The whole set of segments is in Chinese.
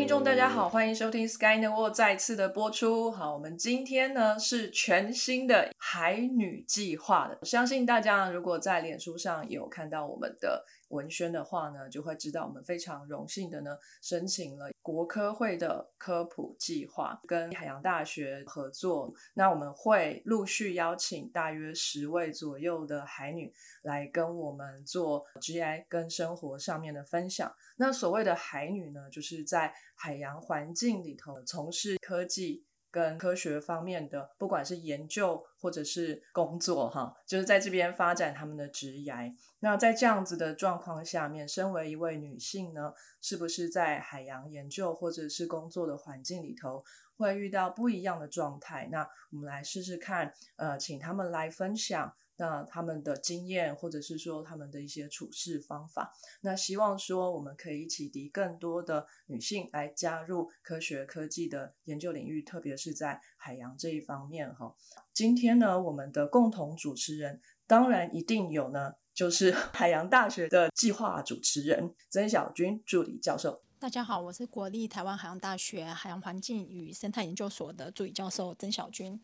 听众，大家好，欢迎收听 Sky Network 再次的播出。好，我们今天呢是全新的海女计划的。相信大家如果在脸书上有看到我们的文宣的话呢，就会知道我们非常荣幸的呢申请了国科会的科普计划，跟海洋大学合作。那我们会陆续邀请大约十位左右的海女来跟我们做 GI 跟生活上面的分享。那所谓的海女呢，就是在海洋环境里头从事科技跟科学方面的，不管是研究或者是工作，哈，就是在这边发展他们的职业。那在这样子的状况下面，身为一位女性呢，是不是在海洋研究或者是工作的环境里头，会遇到不一样的状态？那我们来试试看，呃，请他们来分享。那他们的经验，或者是说他们的一些处事方法，那希望说我们可以启迪更多的女性来加入科学科技的研究领域，特别是在海洋这一方面哈。今天呢，我们的共同主持人当然一定有呢，就是 海洋大学的计划主持人曾小军助理教授。大家好，我是国立台湾海洋大学海洋环境与生态研究所的助理教授曾小军。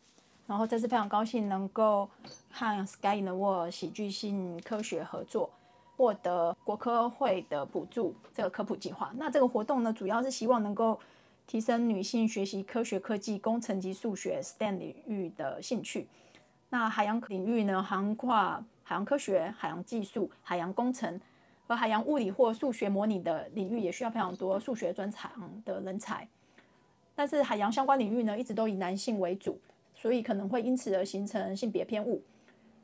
然后这次非常高兴能够和 Sky in the World 喜剧性科学合作，获得国科会的补助这个科普计划。那这个活动呢，主要是希望能够提升女性学习科学、科技、工程及数学 STEM 领域的兴趣。那海洋领域呢，涵跨海洋科学、海洋技术、海洋工程和海洋物理或数学模拟的领域，也需要非常多数学专长的人才。但是海洋相关领域呢，一直都以男性为主。所以可能会因此而形成性别偏误。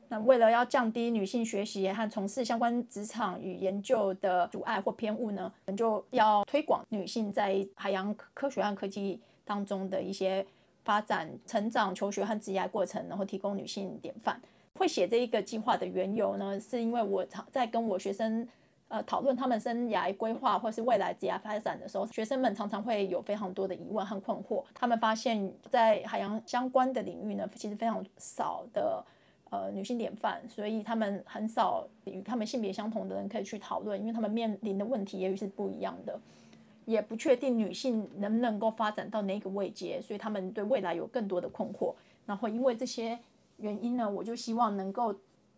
那为了要降低女性学习和从事相关职场与研究的阻碍或偏误呢，我们就要推广女性在海洋科学和科技当中的一些发展、成长、求学和职业过程，然后提供女性典范。会写这一个计划的缘由呢，是因为我在跟我学生。呃，讨论他们生涯规划或是未来职业发展的时候，学生们常常会有非常多的疑问和困惑。他们发现，在海洋相关的领域呢，其实非常少的呃女性典范，所以他们很少与他们性别相同的人可以去讨论，因为他们面临的问题也许是不一样的，也不确定女性能不能够发展到哪个位阶，所以他们对未来有更多的困惑。然后因为这些原因呢，我就希望能够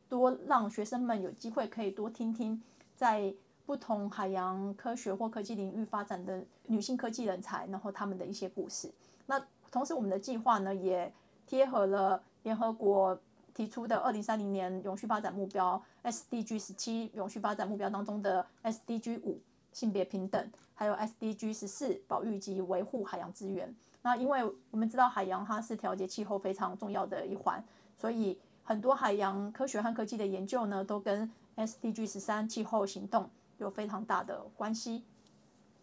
多让学生们有机会可以多听听。在不同海洋科学或科技领域发展的女性科技人才，然后他们的一些故事。那同时，我们的计划呢，也贴合了联合国提出的二零三零年永续发展目标 SDG 十七永续发展目标当中的 SDG 五性别平等，还有 SDG 十四保育及维护海洋资源。那因为我们知道海洋它是调节气候非常重要的一环，所以很多海洋科学和科技的研究呢，都跟 SDG 十三气候行动有非常大的关系。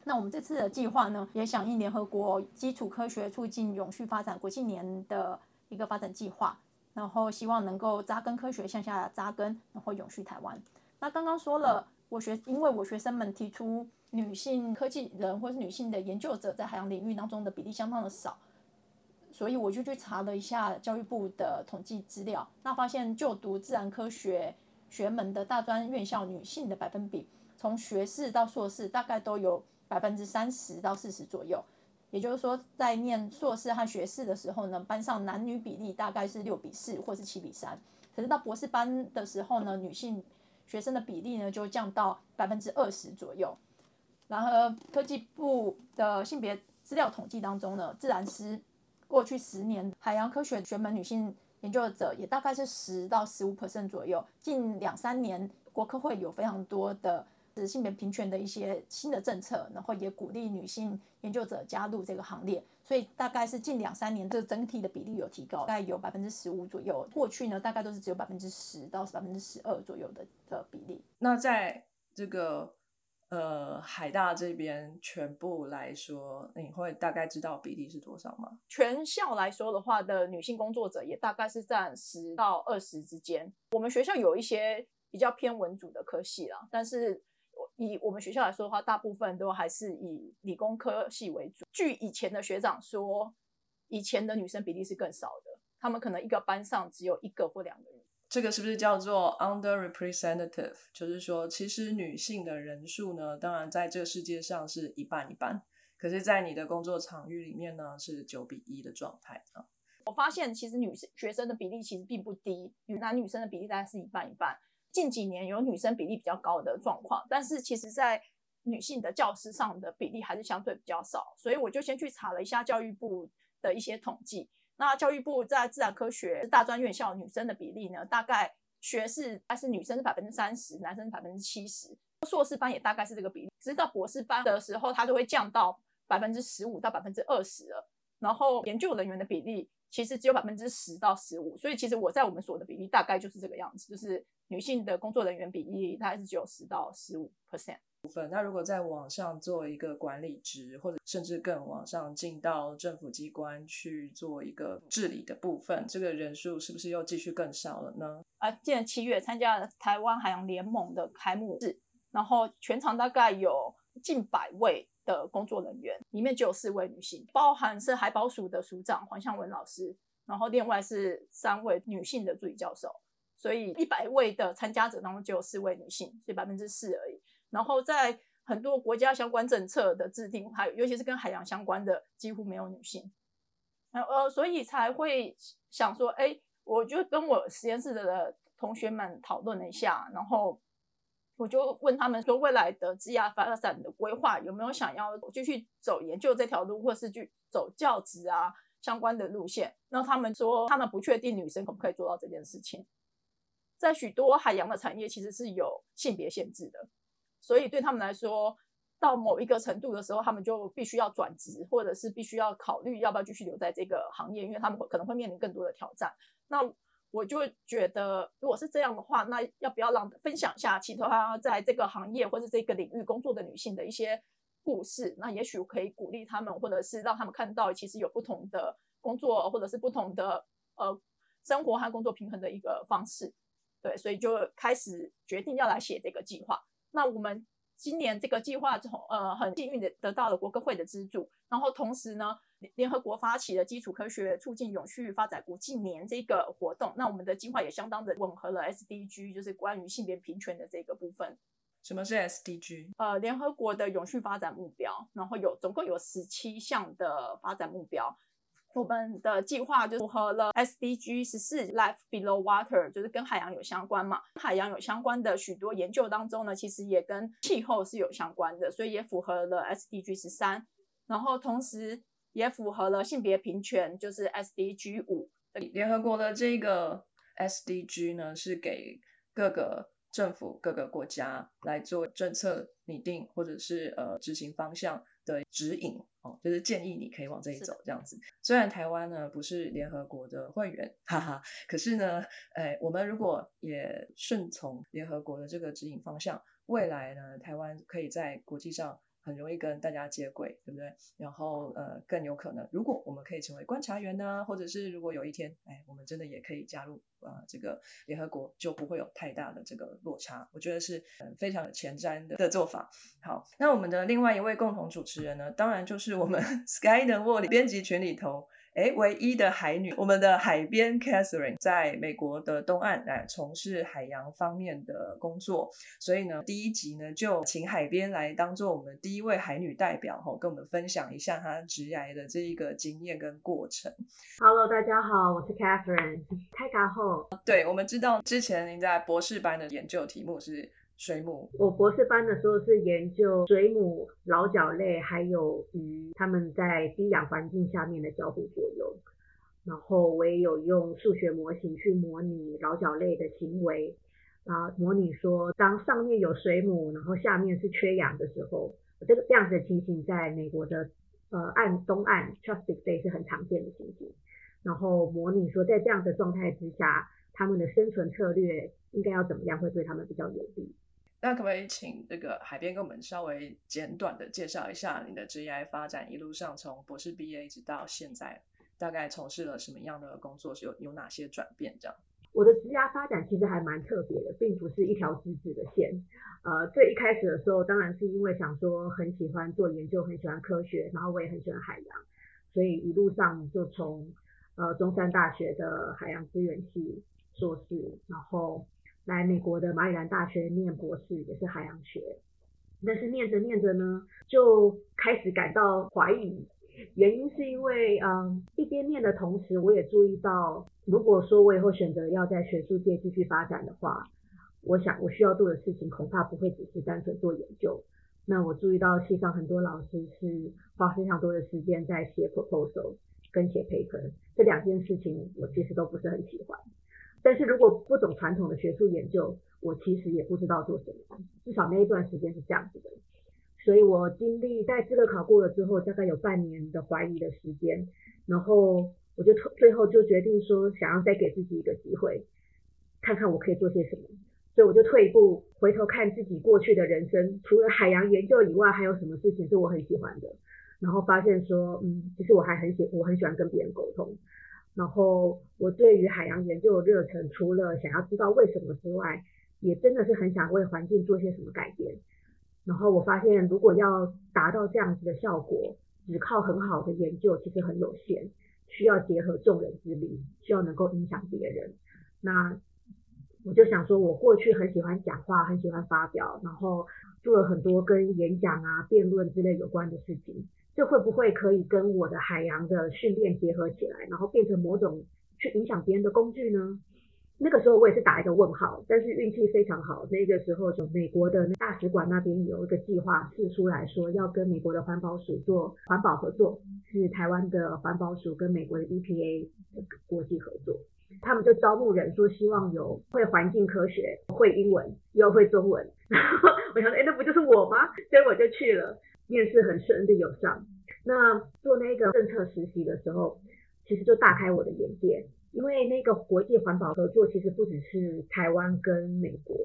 那我们这次的计划呢，也响应联合国基础科学促进永续发展国际年的一个发展计划，然后希望能够扎根科学向下扎根，然后永续台湾。那刚刚说了，我学因为我学生们提出女性科技人或是女性的研究者在海洋领域当中的比例相当的少，所以我就去查了一下教育部的统计资料，那发现就读自然科学。学门的大专院校女性的百分比，从学士到硕士大概都有百分之三十到四十左右。也就是说，在念硕士和学士的时候呢，班上男女比例大概是六比四或是七比三。可是到博士班的时候呢，女性学生的比例呢就降到百分之二十左右。然而，科技部的性别资料统计当中呢，自然师过去十年海洋科学学门女性。研究者也大概是十到十五 percent 左右。近两三年，国科会有非常多的性别平权的一些新的政策，然后也鼓励女性研究者加入这个行列。所以大概是近两三年，这整体的比例有提高，大概有百分之十五左右。过去呢，大概都是只有百分之十到百分之十二左右的的比例。那在这个。呃，海大这边全部来说，你会大概知道比例是多少吗？全校来说的话，的女性工作者也大概是占十到二十之间。我们学校有一些比较偏文组的科系啦，但是以我们学校来说的话，大部分都还是以理工科系为主。据以前的学长说，以前的女生比例是更少的，他们可能一个班上只有一个或两个人。这个是不是叫做 underrepresentative？就是说，其实女性的人数呢，当然在这个世界上是一半一半，可是，在你的工作场域里面呢，是九比一的状态啊。我发现其实女生学生的比例其实并不低，女男女生的比例大概是一半一半。近几年有女生比例比较高的状况，但是其实在女性的教师上的比例还是相对比较少。所以我就先去查了一下教育部的一些统计。那教育部在自然科学大专院校女生的比例呢，大概学士还是女生是百分之三十，男生是百分之七十。硕士班也大概是这个比例，只是到博士班的时候，它就会降到百分之十五到百分之二十了。然后研究人员的比例其实只有百分之十到十五，所以其实我在我们所的比例大概就是这个样子，就是女性的工作人员比例大概是只有十到十五 percent 部分。那如果在网上做一个管理职，或者甚至更往上进到政府机关去做一个治理的部分，这个人数是不是又继续更少了呢？啊，今年七月参加了台湾海洋联盟的开幕式，然后全场大概有近百位。的工作人员里面就有四位女性，包含是海保署的署长黄向文老师，然后另外是三位女性的助理教授，所以一百位的参加者当中就有四位女性，所以百分之四而已。然后在很多国家相关政策的制定，还有尤其是跟海洋相关的，几乎没有女性。呃，所以才会想说，哎，我就跟我实验室的同学们讨论了一下，然后。我就问他们说，未来的职业发展的规划有没有想要继续走研究这条路，或是去走教职啊相关的路线？那他们说，他们不确定女生可不可以做到这件事情。在许多海洋的产业，其实是有性别限制的，所以对他们来说，到某一个程度的时候，他们就必须要转职，或者是必须要考虑要不要继续留在这个行业，因为他们可能会面临更多的挑战。那我就觉得，如果是这样的话，那要不要让分享一下其他在这个行业或者这个领域工作的女性的一些故事？那也许可以鼓励他们，或者是让他们看到，其实有不同的工作，或者是不同的呃生活和工作平衡的一个方式。对，所以就开始决定要来写这个计划。那我们。今年这个计划从呃很幸运的得到了国科会的资助，然后同时呢，联合国发起了基础科学促进永续发展国际年这个活动，那我们的计划也相当的吻合了 SDG，就是关于性别平权的这个部分。什么是 SDG？呃，联合国的永续发展目标，然后有总共有十七项的发展目标。我们的计划就符合了 SDG 十四 Life Below Water，就是跟海洋有相关嘛。海洋有相关的许多研究当中呢，其实也跟气候是有相关的，所以也符合了 SDG 十三。然后同时也符合了性别平权，就是 SDG 五。联合国的这个 SDG 呢，是给各个政府、各个国家来做政策拟定，或者是呃执行方向的指引。哦，就是建议你可以往这里走这样子。虽然台湾呢不是联合国的会员，哈哈，可是呢，哎，我们如果也顺从联合国的这个指引方向，未来呢，台湾可以在国际上。很容易跟大家接轨，对不对？然后呃，更有可能，如果我们可以成为观察员呢，或者是如果有一天，哎，我们真的也可以加入啊这个联合国，就不会有太大的这个落差。我觉得是非常有前瞻的的做法。好，那我们的另外一位共同主持人呢，当然就是我们 Sky 的沃里编辑群里头。哎，唯一的海女，我们的海边 Catherine 在美国的东岸来从事海洋方面的工作，所以呢，第一集呢就请海边来当做我们第一位海女代表，哈，跟我们分享一下她职涯的这一个经验跟过程。Hello，大家好，我是 Catherine，开卡后。对，我们知道之前您在博士班的研究题目是。水母，我博士班的时候是研究水母、老角类还有鱼，它们在低氧环境下面的交互作用。然后我也有用数学模型去模拟老角类的行为，啊，模拟说当上面有水母，然后下面是缺氧的时候，这个这样子的情形在美国的呃岸东岸 Chesapeake Bay 是很常见的情形。然后模拟说在这样的状态之下，他们的生存策略应该要怎么样会对他们比较有利。那可不可以请这个海边跟我们稍微简短的介绍一下你的职业发展一路上从博士毕业一直到现在，大概从事了什么样的工作，是有有哪些转变？这样，我的职业发展其实还蛮特别的，并不是一条直直的线。呃，最一开始的时候，当然是因为想说很喜欢做研究，很喜欢科学，然后我也很喜欢海洋，所以一路上就从呃中山大学的海洋资源系硕士，然后。来美国的马里兰大学念博士，也是海洋学，但是念着念着呢，就开始感到怀疑。原因是因为，嗯，一边念的同时，我也注意到，如果说我以后选择要在学术界继续发展的话，我想我需要做的事情恐怕不会只是单纯做研究。那我注意到系上很多老师是花非常多的时间在写 proposal 跟写 paper，这两件事情我其实都不是很喜欢。但是如果不懂传统的学术研究，我其实也不知道做什么，至少那一段时间是这样子的。所以我经历在资格考过了之后，大概有半年的怀疑的时间，然后我就最后就决定说，想要再给自己一个机会，看看我可以做些什么。所以我就退一步，回头看自己过去的人生，除了海洋研究以外，还有什么事情是我很喜欢的。然后发现说，嗯，其实我还很喜，我很喜欢跟别人沟通。然后我对于海洋研究的热忱，除了想要知道为什么之外，也真的是很想为环境做些什么改变。然后我发现，如果要达到这样子的效果，只靠很好的研究其实很有限，需要结合众人之力，需要能够影响别人。那我就想说，我过去很喜欢讲话，很喜欢发表，然后做了很多跟演讲啊、辩论之类有关的事情。这会不会可以跟我的海洋的训练结合起来，然后变成某种去影响别人的工具呢？那个时候我也是打一个问号，但是运气非常好，那个时候就美国的大使馆那边有一个计划试出来说要跟美国的环保署做环保合作，是台湾的环保署跟美国的 EPA 国际合作，他们就招募人说希望有会环境科学、会英文又会中文，然后我想哎那不就是我吗？所以我就去了。面试很顺利有上，那做那个政策实习的时候，其实就大开我的眼界，因为那个国际环保合作其实不只是台湾跟美国，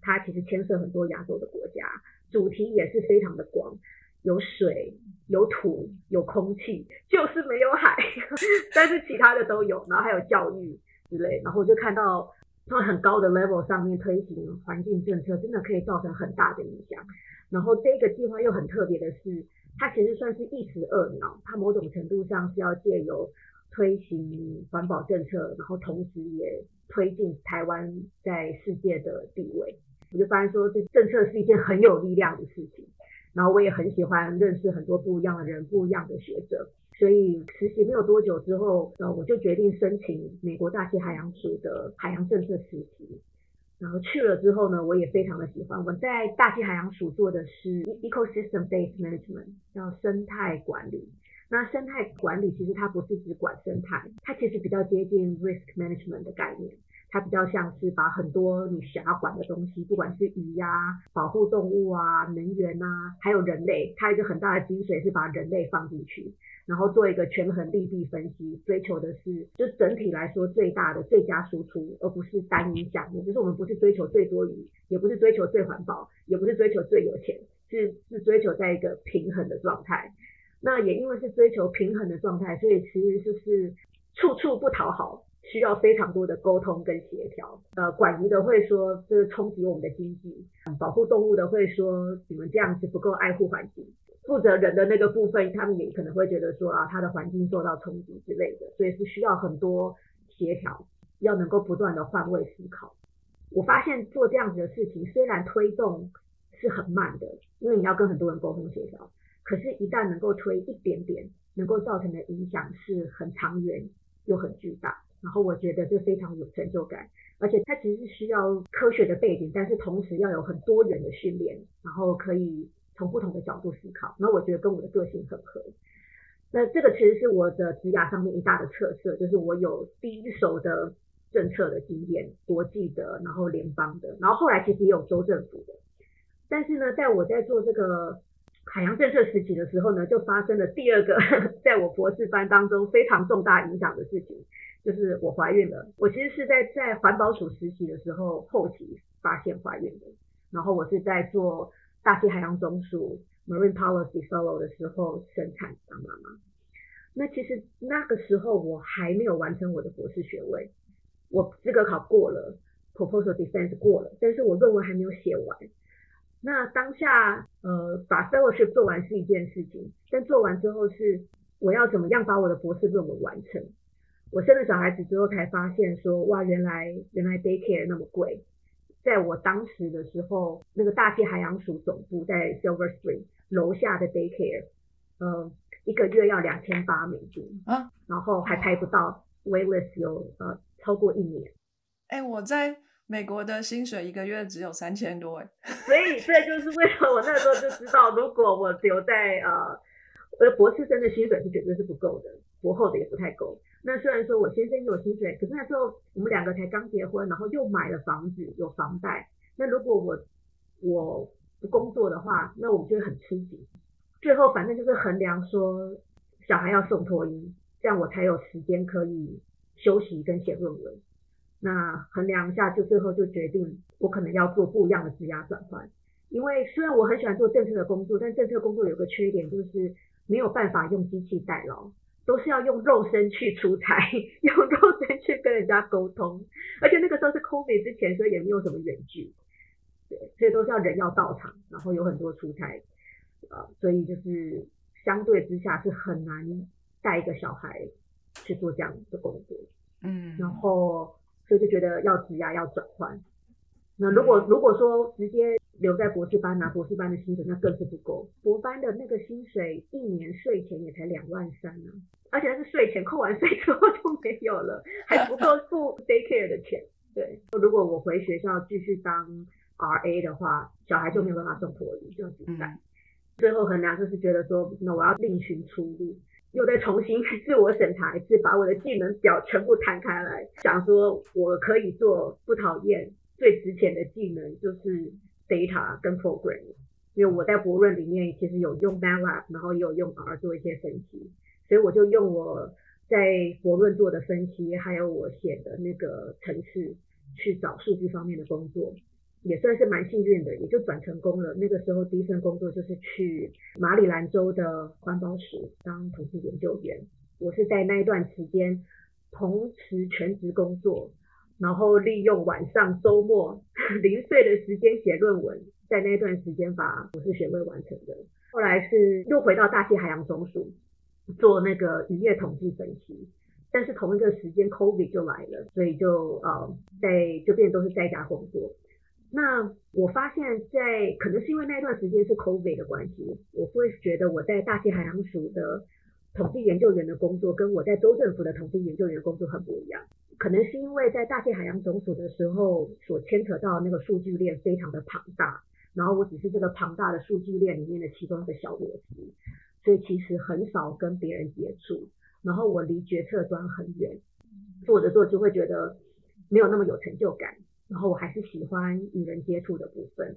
它其实牵涉很多亚洲的国家，主题也是非常的广，有水、有土、有空气，就是没有海，但是其他的都有，然后还有教育之类，然后我就看到从很高的 level 上面推行环境政策，真的可以造成很大的影响。然后这个计划又很特别的是，它其实算是一石二鸟，它某种程度上是要借由推行环保政策，然后同时也推进台湾在世界的地位。我就发现说，这政策是一件很有力量的事情。然后我也很喜欢认识很多不一样的人、不一样的学者。所以实习没有多久之后，呃，我就决定申请美国大气海洋署的海洋政策实习。然后去了之后呢，我也非常的喜欢。我在大气海洋署做的是 ecosystem based management，叫生态管理。那生态管理其实它不是只管生态，它其实比较接近 risk management 的概念。它比较像是把很多你想要管的东西，不管是鱼呀、保护动物啊、能源啊，还有人类，它一个很大的精髓是把人类放进去。然后做一个权衡利弊分析，追求的是就整体来说最大的最佳输出，而不是单一项目。就是我们不是追求最多余，也不是追求最环保，也不是追求最有钱，是是追求在一个平衡的状态。那也因为是追求平衡的状态，所以其实就是处处不讨好，需要非常多的沟通跟协调。呃，管鱼的会说这是冲击我们的经济，保护动物的会说你们这样子不够爱护环境。负责人的那个部分，他们也可能会觉得说啊，他的环境受到冲击之类的，所以是需要很多协调，要能够不断的换位思考。我发现做这样子的事情，虽然推动是很慢的，因为你要跟很多人沟通协调，可是，一旦能够推一点点，能够造成的影响是很长远又很巨大。然后我觉得这非常有成就感，而且它其实是需要科学的背景，但是同时要有很多元的训练，然后可以。从不同的角度思考，那我觉得跟我的个性很合。那这个其实是我的职涯上面一大的特色，就是我有第一手的政策的经验，国际的，然后联邦的，然后后来其实也有州政府的。但是呢，在我在做这个海洋政策实习的时候呢，就发生了第二个 在我博士班当中非常重大影响的事情，就是我怀孕了。我其实是在在环保署实习的时候后期发现怀孕的，然后我是在做。大气海洋总署 Marine Policy Fellow 的时候生产当妈妈，那其实那个时候我还没有完成我的博士学位，我资格考过了，Proposal Defense 过了，但是我论文还没有写完。那当下呃把 Fellowship 做完是一件事情，但做完之后是我要怎么样把我的博士论文完成？我生了小孩子之后才发现说哇原来原来 Daycare 那么贵。在我当时的时候，那个大气海洋署总部在 Silver Spring 楼下的 daycare，呃，一个月要两千八美金啊，然后还排不到 waitlist 有呃超过一年。哎，我在美国的薪水一个月只有三千多，哎，所以这就是为什么我那时候就知道，如果我留在呃，我的博士生的薪水是绝对是不够的，博后的也不太够。那虽然说我先生有薪水，可是那时候我们两个才刚结婚，然后又买了房子，有房贷。那如果我我不工作的话，那我们就会很吃紧。最后反正就是衡量说，小孩要送托婴，这样我才有时间可以休息跟写论文。那衡量一下，就最后就决定我可能要做不一样的职涯转换。因为虽然我很喜欢做政策的工作，但政策工作有个缺点就是没有办法用机器代劳。都是要用肉身去出差，用肉身去跟人家沟通，而且那个时候是 COVID 之前，所以也没有什么远距，对，所以都是要人要到场，然后有很多出差，呃，所以就是相对之下是很难带一个小孩去做这样的工作，嗯，然后所以就觉得要职涯要转换，那如果如果说直接。留在博士班拿博士班的薪水，那更是不够。博班的那个薪水一年税前也才两万三呢，而且那是税前扣完税之后就没有了，还不够 付 daycare 的钱。对，如果我回学校继续当 RA 的话，小孩就没有办法送托婴，就只在。最后衡量就是觉得说，那我要另寻出路，又再重新自我审查一次，把我的技能表全部摊开来，想说我可以做不讨厌、最值钱的技能就是。data 跟 program，因为我在博论里面其实有用 MATLAB，然后也有用 R 做一些分析，所以我就用我在博论做的分析，还有我写的那个程式去找数据方面的工作，也算是蛮幸运的，也就转成功了。那个时候第一份工作就是去马里兰州的环保署当统计研究员，我是在那一段时间同时全职工作。然后利用晚上、周末 零碎的时间写论文，在那段时间把博士学位完成的。后来是又回到大气海洋中署做那个渔业统计分析，但是同一个时间 COVID 就来了，所以就呃在就变都是在家工作。那我发现，在可能是因为那段时间是 COVID 的关系，我会觉得我在大气海洋署的统计研究员的工作，跟我在州政府的统计研究员工作很不一样。可能是因为在大气海洋总署的时候，所牵扯到那个数据链非常的庞大，然后我只是这个庞大的数据链里面的其中一个小螺丝，所以其实很少跟别人接触，然后我离决策端很远，做着做就会觉得没有那么有成就感，然后我还是喜欢与人接触的部分，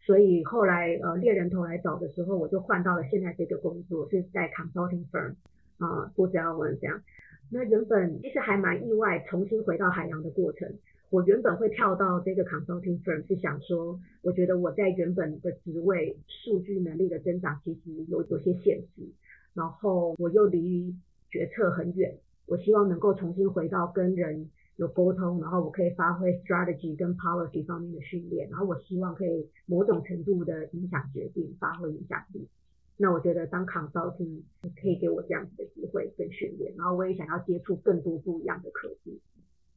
所以后来呃猎人头来找的时候，我就换到了现在这个工作，是在 consulting firm 啊，波子奥文这样。那原本其实还蛮意外，重新回到海洋的过程。我原本会跳到这个 consulting firm，是想说，我觉得我在原本的职位，数据能力的增长其实有有些限制，然后我又离决策很远。我希望能够重新回到跟人有沟通，然后我可以发挥 strategy 跟 policy 方面的训练，然后我希望可以某种程度的影响决定，发挥影响力。那我觉得当 consulting 可以给我这样子的机会跟训练，然后我也想要接触更多不一样的科技。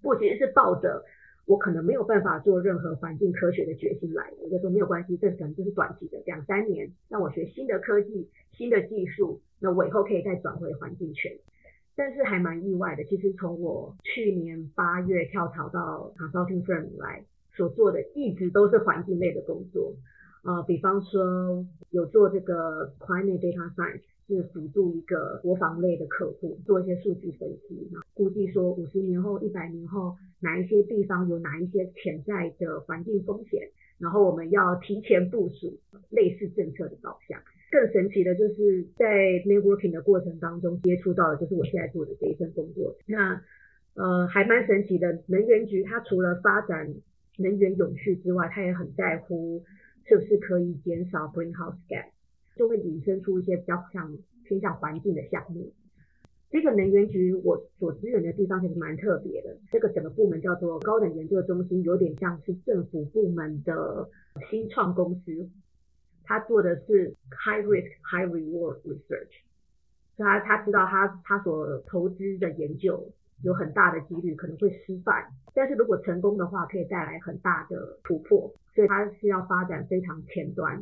我其实是抱着我可能没有办法做任何环境科学的决心来，我就说没有关系，这可能就是短期的两三年，让我学新的科技、新的技术，那我以后可以再转回环境圈。但是还蛮意外的，其实从我去年八月跳槽到 consulting firm 来所做的，一直都是环境类的工作。呃，比方说有做这个 climate data science，是辅助一个国防类的客户做一些数据分析，然后估计说五十年后、一百年后哪一些地方有哪一些潜在的环境风险，然后我们要提前部署类似政策的导向。更神奇的就是在 networking 的过程当中接触到的就是我现在做的这一份工作。那呃还蛮神奇的，能源局它除了发展能源永续之外，它也很在乎。是不是可以减少 greenhouse gas，就会引申出一些比较像偏向环境的项目。这个能源局我所支援的地方其实蛮特别的，这个整个部门叫做高等研究中心，有点像是政府部门的新创公司。他做的是 high risk high reward research，他他知道他他所投资的研究有很大的几率可能会失败，但是如果成功的话，可以带来很大的突破。所以他是要发展非常前端，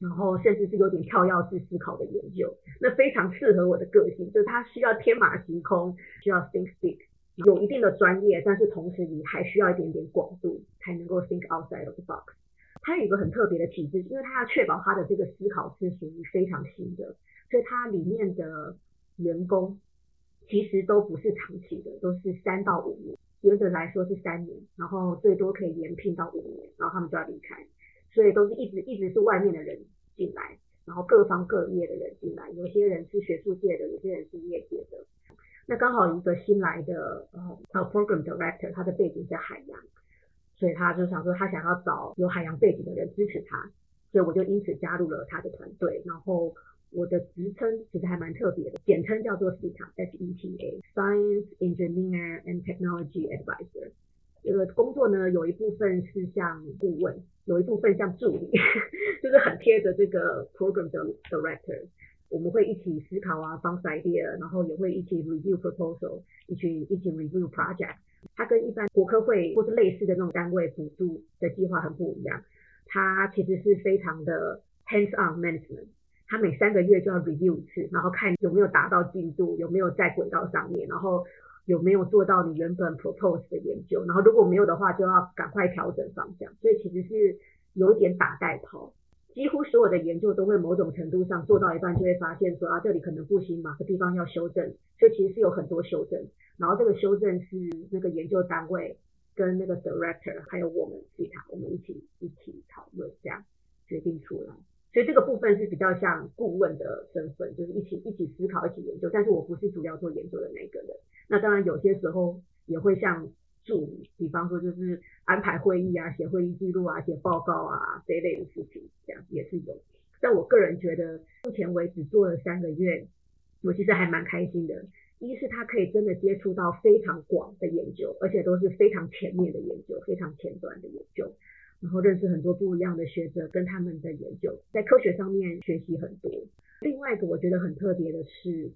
然后甚至是有点跳跃式思考的研究，那非常适合我的个性，就是它需要天马行空，需要 think big，有一定的专业，但是同时你还需要一点点广度，才能够 think outside of the box。它有一个很特别的体制，因为它要确保它的这个思考是属于非常新的，所以它里面的员工。其实都不是长期的，都是三到五年，原则来说是三年，然后最多可以延聘到五年，然后他们就要离开，所以都是一直一直是外面的人进来，然后各方各业的人进来，有些人是学术界的，有些人是业界的。那刚好一个新来的呃 program director，他的背景是海洋，所以他就想说他想要找有海洋背景的人支持他，所以我就因此加入了他的团队，然后。我的职称其实还蛮特别的，简称叫做 SETA，S E T A，Science Engineer and Technology Advisor。这个工作呢，有一部分是像顾问，有一部分像助理，就是很贴着这个 Program 的 Director。我们会一起思考啊方式 idea，然后也会一起 review proposal，一起一起 review project。它跟一般国科会或是类似的那种单位补助的计划很不一样，它其实是非常的 hands-on management。他每三个月就要 review 一次，然后看有没有达到进度，有没有在轨道上面，然后有没有做到你原本 propose 的研究，然后如果没有的话，就要赶快调整方向。所以其实是有一点打带跑，几乎所有的研究都会某种程度上做到一半就会发现说啊这里可能不行，哪个地方要修正，所以其实是有很多修正，然后这个修正是那个研究单位跟那个 director 还有我们其他我们一起一起讨论这样决定出来。所以这个部分是比较像顾问的身份，就是一起一起思考、一起研究。但是我不是主要做研究的那个人。那当然有些时候也会像助理，比方说就是安排会议啊、写会议记录啊、写报告啊这一类的事情，这样也是有。但我个人觉得，目前为止做了三个月，我其实还蛮开心的。一是他可以真的接触到非常广的研究，而且都是非常前面的研究、非常前端的研究。然后认识很多不一样的学者，跟他们的研究，在科学上面学习很多。另外一个我觉得很特别的是，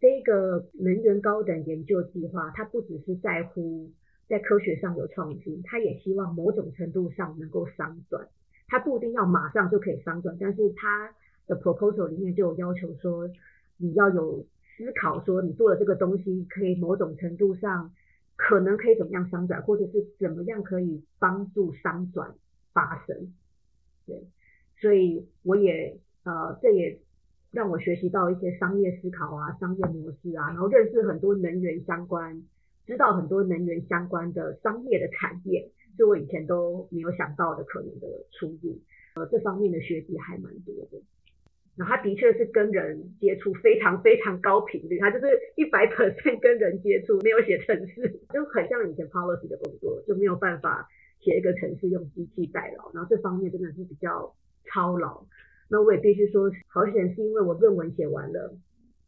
这个能源高等研究计划，它不只是在乎在科学上有创新，它也希望某种程度上能够商转。它不一定要马上就可以商转，但是它的 proposal 里面就有要求说，你要有思考说，你做的这个东西可以某种程度上。可能可以怎么样商转，或者是怎么样可以帮助商转发生？对，所以我也呃，这也让我学习到一些商业思考啊、商业模式啊，然后认识很多能源相关，知道很多能源相关的商业的产业，是我以前都没有想到的可能的出路。呃，这方面的学习还蛮多的。然后他的确是跟人接触非常非常高频率，他就是一百 percent 跟人接触，没有写程式，就很像以前 policy 的工作，就没有办法写一个程式用机器代劳。然后这方面真的是比较操劳。那我也必须说，好险是因为我论文写完了，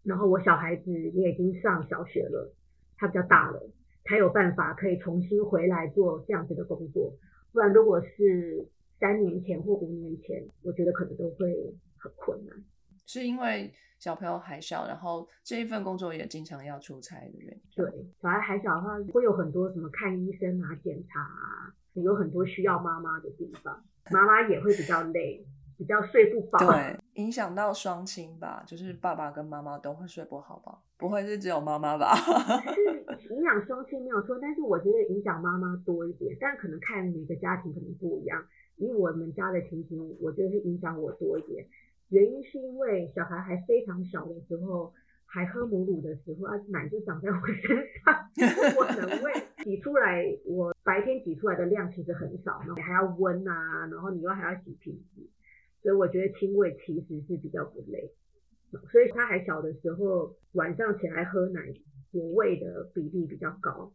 然后我小孩子也已经上小学了，他比较大了，才有办法可以重新回来做这样子的工作。不然如果是三年前或五年前，我觉得可能都会。很困难，是因为小朋友还小，然后这一份工作也经常要出差的原因。对，小孩还小的话，会有很多什么看医生啊、检查啊，有很多需要妈妈的地方，妈妈也会比较累，比较睡不饱。对，影响到双亲吧，就是爸爸跟妈妈都会睡不好吧？不会是只有妈妈吧？是 影响双亲没有错，但是我觉得影响妈妈多一点，但可能看每个家庭可能不一样。以我们家的情形，我觉得是影响我多一点。原因是因为小孩还非常小的时候，还喝母乳的时候，啊，奶就长在我身上，我能喂，挤出来，我白天挤出来的量其实很少，然后你还要温啊，然后你又还要洗瓶子，所以我觉得亲喂其实是比较不累。所以他还小的时候，晚上起来喝奶，我喂的比例比较高。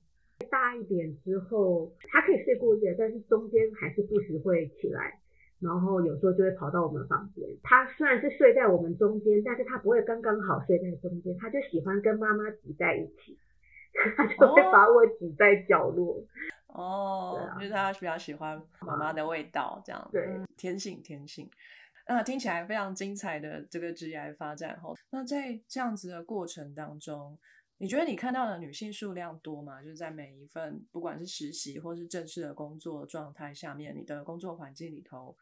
大一点之后，他可以睡过夜，但是中间还是不时会起来。然后有时候就会跑到我们房间，他虽然是睡在我们中间，但是他不会刚刚好睡在中间，他就喜欢跟妈妈挤在一起，他就会把我挤在角落。哦，就是他比较喜欢妈妈的味道，这样。对，天性天性。那听起来非常精彩的这个职业发展后，那在这样子的过程当中，你觉得你看到的女性数量多吗？就是在每一份不管是实习或是正式的工作状态下面，你的工作环境里头，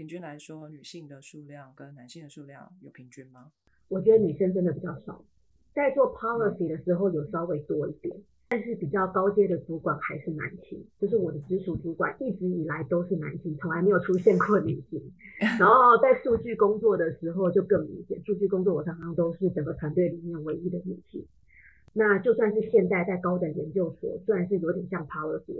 平均来说，女性的数量跟男性的数量有平均吗？我觉得女生真的比较少，在做 policy 的时候有稍微多一点，但是比较高阶的主管还是男性，就是我的直属主管一直以来都是男性，从来没有出现过女性。然后在数据工作的时候就更明显，数据工作我常常都是整个团队里面唯一的女性。那就算是现在在高等研究所，虽然是有点像 policy，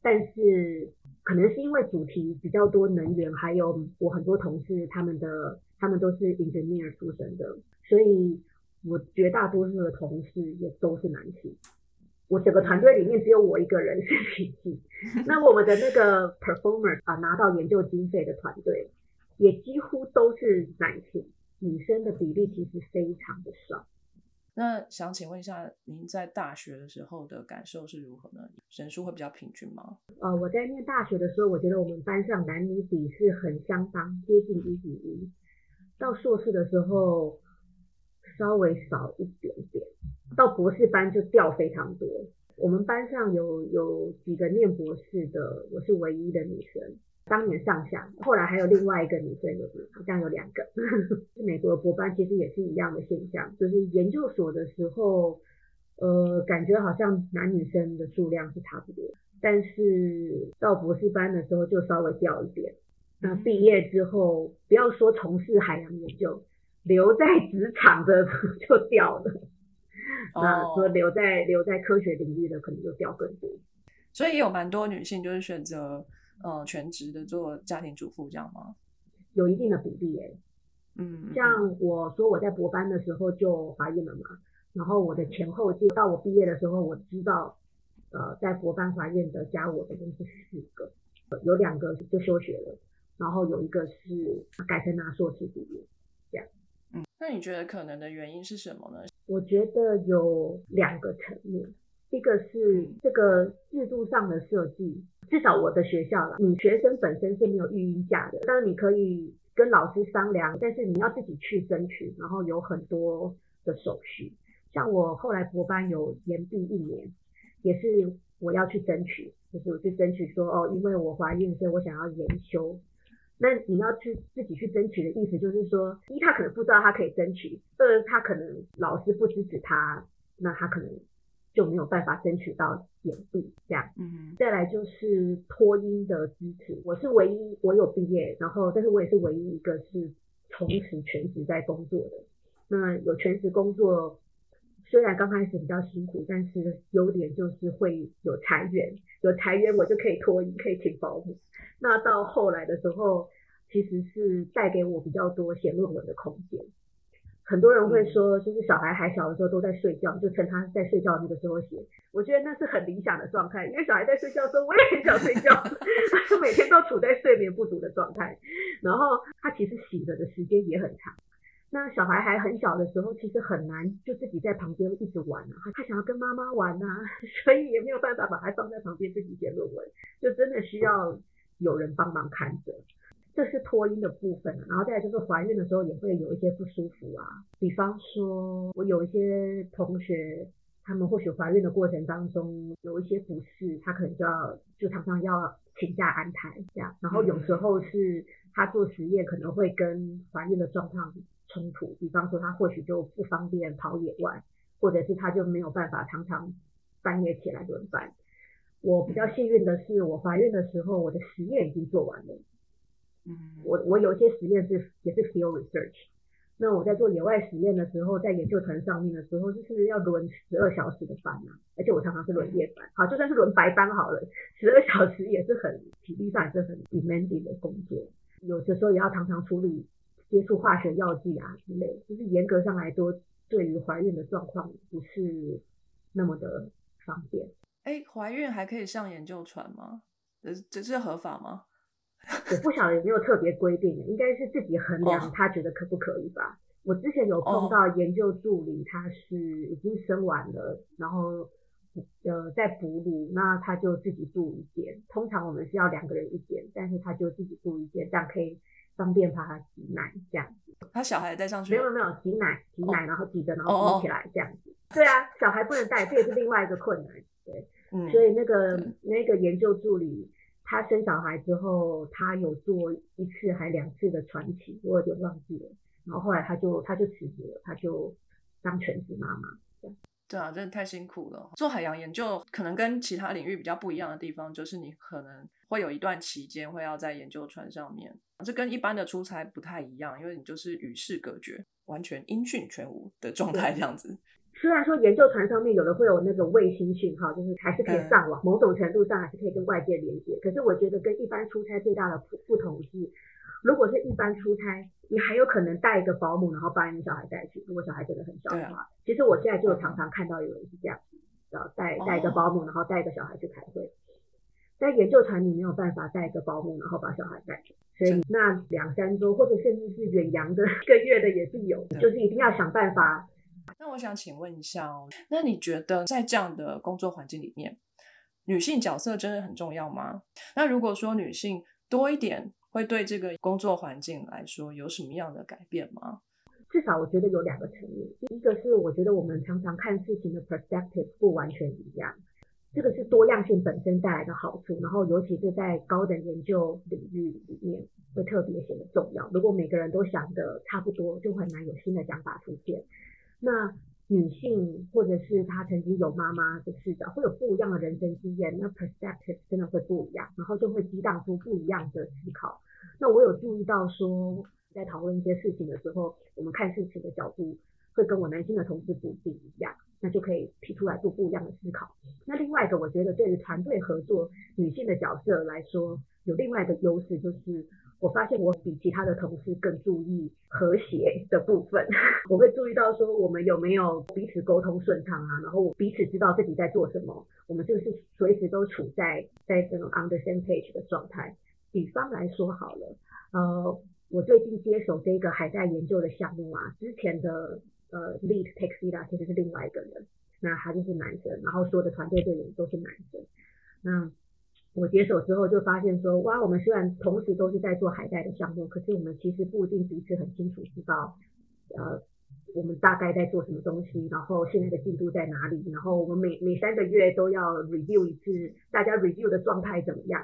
但是可能是因为主题比较多能源，还有我很多同事他们的他们都是 engineer 出身的，所以我绝大多数的同事也都是男性。我整个团队里面只有我一个人是女性。那我们的那个 performer 啊，拿到研究经费的团队也几乎都是男性，女生的比例其实非常的少。那想请问一下，您在大学的时候的感受是如何呢？人数会比较平均吗？呃，我在念大学的时候，我觉得我们班上男女比是很相当，接近一比一。到硕士的时候稍微少一点点，到博士班就掉非常多。我们班上有有几个念博士的，我是唯一的女生。当年上下，后来还有另外一个女生，有好像有两个。美国的博班其实也是一样的现象，就是研究所的时候，呃，感觉好像男女生的数量是差不多，但是到博士班的时候就稍微掉一点。那毕业之后，不要说从事海洋研究，留在职场的 就掉了。那说留在留在科学领域的，可能就掉更多。所以有蛮多女性就是选择。呃，全职的做家庭主妇这样吗？有一定的比例诶。嗯，像我说我在博班的时候就怀孕了嘛，然后我的前后届到我毕业的时候，我知道，呃，在博班怀孕的加我的共是四个，有两个就休学了，然后有一个是改成拿硕士毕业，这样。嗯，那你觉得可能的原因是什么呢？我觉得有两个层面。一个是这个制度上的设计，至少我的学校了，你学生本身是没有育婴假的，当然你可以跟老师商量，但是你要自己去争取，然后有很多的手续。像我后来博班有延毕一年，也是我要去争取，就是我去争取说，哦，因为我怀孕，所以我想要延修。那你要去自己去争取的意思，就是说，一他可能不知道他可以争取，二他可能老师不支持他，那他可能。就没有办法争取到延毕这样，嗯，再来就是托婴的支持，我是唯一我有毕业，然后但是我也是唯一一个是从此全职在工作的。那有全职工作，虽然刚开始比较辛苦，但是优点就是会有裁员，有裁员我就可以托婴，可以请保姆。那到后来的时候，其实是带给我比较多写论文的空间。很多人会说，就是小孩还小的时候都在睡觉，就趁他在睡觉那个时候写。我觉得那是很理想的状态，因为小孩在睡觉的时候，我也很想睡觉，他每天都处在睡眠不足的状态。然后他其实醒着的时间也很长。那小孩还很小的时候，其实很难就自己在旁边一直玩啊，他想要跟妈妈玩啊，所以也没有办法把他放在旁边自己写论文，就真的需要有人帮忙看着。这是托婴的部分，然后再来就是怀孕的时候也会有一些不舒服啊，比方说我有一些同学，他们或许怀孕的过程当中有一些不适，他可能就要就常常要请假安胎这样，然后有时候是他做实验可能会跟怀孕的状况冲突，比方说他或许就不方便跑野外，或者是他就没有办法常常半夜起来轮班。我比较幸运的是，我怀孕的时候我的实验已经做完了。我我有些实验是也是 field research，那我在做野外实验的时候，在研究团上面的时候，就是要轮十二小时的班啊，而且我常常是轮夜班，好就算是轮白班好了，十二小时也是很体力上也是很 demanding 的工作，有的时候也要常常处理接触化学药剂啊之类，就是严格上来说，对于怀孕的状况不是那么的方便。哎，怀孕还可以上研究船吗？这这是合法吗？我不晓得有没有特别规定，应该是自己衡量，他觉得可不可以吧。我之前有碰到研究助理，他是已经生完了，然后呃在哺乳，那他就自己住一间。通常我们是要两个人一间，但是他就自己住一间，这样可以方便把他挤奶这样子。他小孩带上去？没有没有挤奶挤奶，然后挤着然后挤起来这样子。对啊，小孩不能带，这也是另外一个困难。对，嗯，所以那个那个研究助理，他生小孩之后，她有做一次还两次的传奇，我有点忘记了。然后后来她就他就辞职了，她就当全职妈妈。对啊，真的太辛苦了。做海洋研究可能跟其他领域比较不一样的地方，就是你可能会有一段期间会要在研究船上面，这跟一般的出差不太一样，因为你就是与世隔绝，完全音讯全无的状态这样子。虽然说研究船上面有的会有那个卫星讯号，就是还是可以上网，某种程度上还是可以跟外界连接。可是我觉得跟一般出差最大的不不同是，如果是一般出差，你还有可能带一个保姆，然后把你小孩带去。如果小孩真的很小的话，其实我现在就常常看到有人是这样，然后带带一个保姆，然后带一个小孩去开会。在研究船你没有办法带一个保姆，然后把小孩带去，所以那两三周或者甚至是远洋的一个月的也是有，就是一定要想办法。那我想请问一下哦，那你觉得在这样的工作环境里面，女性角色真的很重要吗？那如果说女性多一点，会对这个工作环境来说有什么样的改变吗？至少我觉得有两个层面，第一个是我觉得我们常常看事情的 perspective 不完全一样，这个是多样性本身带来的好处，然后尤其是在高等研究领域里面会特别显得重要。如果每个人都想的差不多，就很难有新的想法出现。那女性或者是她曾经有妈妈的视角，会有不一样的人生经验，那 perspective 真的会不一样，然后就会激荡出不一样的思考。那我有注意到说，在讨论一些事情的时候，我们看事情的角度会跟我男性的同事不一样，那就可以提出来做不一样的思考。那另外一个，我觉得对于团队合作女性的角色来说，有另外一个优势就是。我发现我比其他的同事更注意和谐的部分，我会注意到说我们有没有彼此沟通顺畅啊，然后彼此知道自己在做什么，我们就是随时都处在在这种 on the same page 的状态。比方来说好了，呃，我最近接手这个还在研究的项目啊，之前的呃 lead Texida 其实是另外一个人，那他就是男生，然后所有的团队队员都是男生，那。我接手之后就发现说，哇，我们虽然同时都是在做海带的项目，可是我们其实不一定彼此很清楚知道，呃，我们大概在做什么东西，然后现在的进度在哪里，然后我们每每三个月都要 review 一次，大家 review 的状态怎么样？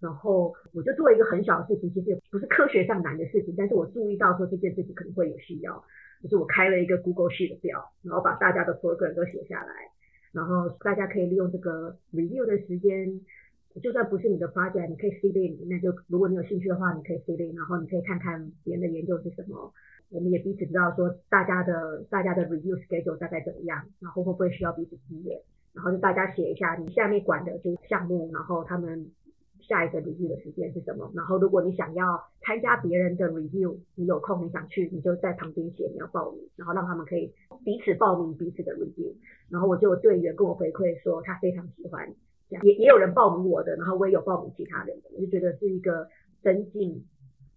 然后我就做一个很小的事情，其实不是科学上难的事情，但是我注意到说这件事情可能会有需要，就是我开了一个 Google Sheet 表，然后把大家的 program 都写下来，然后大家可以利用这个 review 的时间。就算不是你的 project，你可以 see in，那就如果你有兴趣的话，你可以 see in，然后你可以看看别人的研究是什么。我们也彼此知道说大家的大家的 review schedule 大概怎么样，然后会不会需要彼此支援，然后就大家写一下你下面管的就是项目，然后他们下一个 review 的时间是什么。然后如果你想要参加别人的 review，你有空你想去，你就在旁边写你要报名，然后让他们可以彼此报名彼此的 review。然后我就有队员跟我回馈说他非常喜欢。也也有人报名我的，然后我也有报名其他人的，我就觉得是一个增进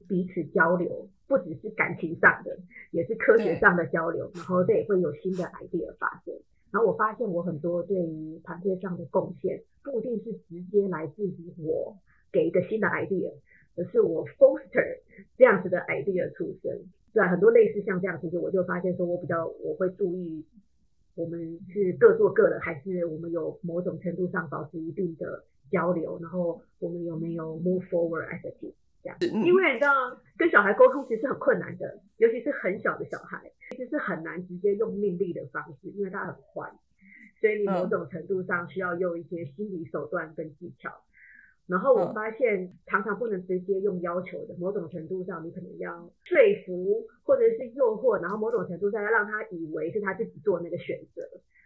彼此交流，不只是感情上的，也是科学上的交流，然后这也会有新的 idea 发生。然后我发现我很多对于团队上的贡献，不一定是直接来自于我给一个新的 idea，而是我 foster 这样子的 idea 出生。对啊，很多类似像这样，其实我就发现说我比较我会注意。我们是各做各的，还是我们有某种程度上保持一定的交流？然后我们有没有 move forward as a team 这样？因为你知道，跟小孩沟通其实很困难的，尤其是很小的小孩，其实是很难直接用命令的方式，因为他很坏，所以你某种程度上需要用一些心理手段跟技巧。然后我发现，常常不能直接用要求的，某种程度上你可能要说服或者是诱惑，然后某种程度上要让他以为是他自己做那个选择，